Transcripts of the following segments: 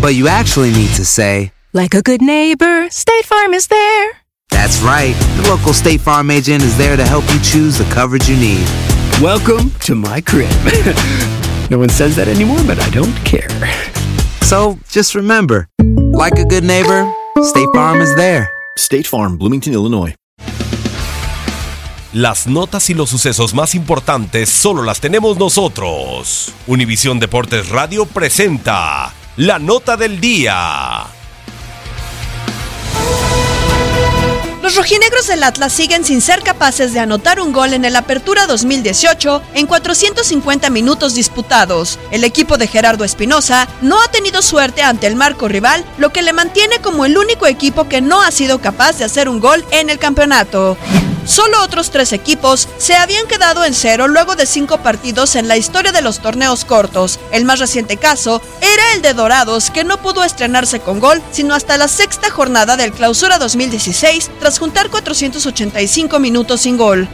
But you actually need to say, Like a good neighbor, State Farm is there. That's right. The local State Farm agent is there to help you choose the coverage you need. Welcome to my crib. no one says that anymore, but I don't care. So just remember, like a good neighbor, State Farm is there. State Farm, Bloomington, Illinois. Las notas y los sucesos más importantes solo las tenemos nosotros. Univisión Deportes Radio presenta la nota del día. Los rojinegros del Atlas siguen sin ser capaces de anotar un gol en el Apertura 2018 en 450 minutos disputados. El equipo de Gerardo Espinosa no ha tenido suerte ante el marco rival, lo que le mantiene como el único equipo que no ha sido capaz de hacer un gol en el campeonato. Solo otros tres equipos se habían quedado en cero luego de cinco partidos en la historia de los torneos cortos. El más reciente caso era el de Dorados, que no pudo estrenarse con gol sino hasta la sexta jornada del Clausura 2016 tras juntar 485 minutos sin gol.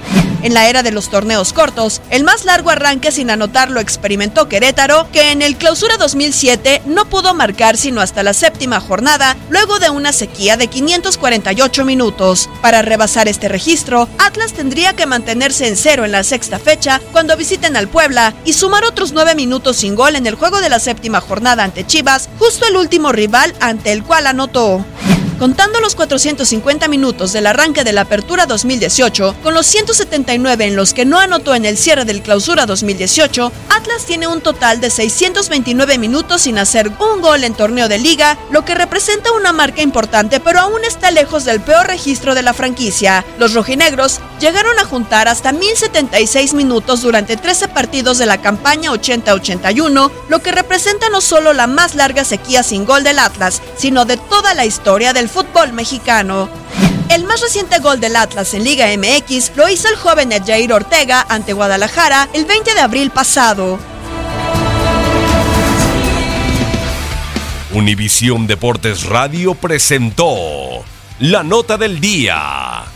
En la era de los torneos cortos, el más largo arranque sin anotar lo experimentó Querétaro, que en el Clausura 2007 no pudo marcar sino hasta la séptima jornada, luego de una sequía de 548 minutos. Para rebasar este registro, Atlas tendría que mantenerse en cero en la sexta fecha cuando visiten al Puebla y sumar otros nueve minutos sin gol en el juego de la séptima jornada ante Chivas, justo el último rival ante el cual anotó. Contando los 450 minutos del arranque de la Apertura 2018, con los 179 en los que no anotó en el cierre del Clausura 2018, Atlas tiene un total de 629 minutos sin hacer un gol en torneo de liga, lo que representa una marca importante, pero aún está lejos del peor registro de la franquicia. Los rojinegros llegaron a juntar hasta 1076 minutos durante 13 partidos de la campaña 80-81, lo que representa no solo la más larga sequía sin gol del Atlas, sino de toda la historia del fútbol mexicano. El más reciente gol del Atlas en Liga MX lo hizo el joven Jair Ortega ante Guadalajara el 20 de abril pasado. Univisión Deportes Radio presentó la nota del día.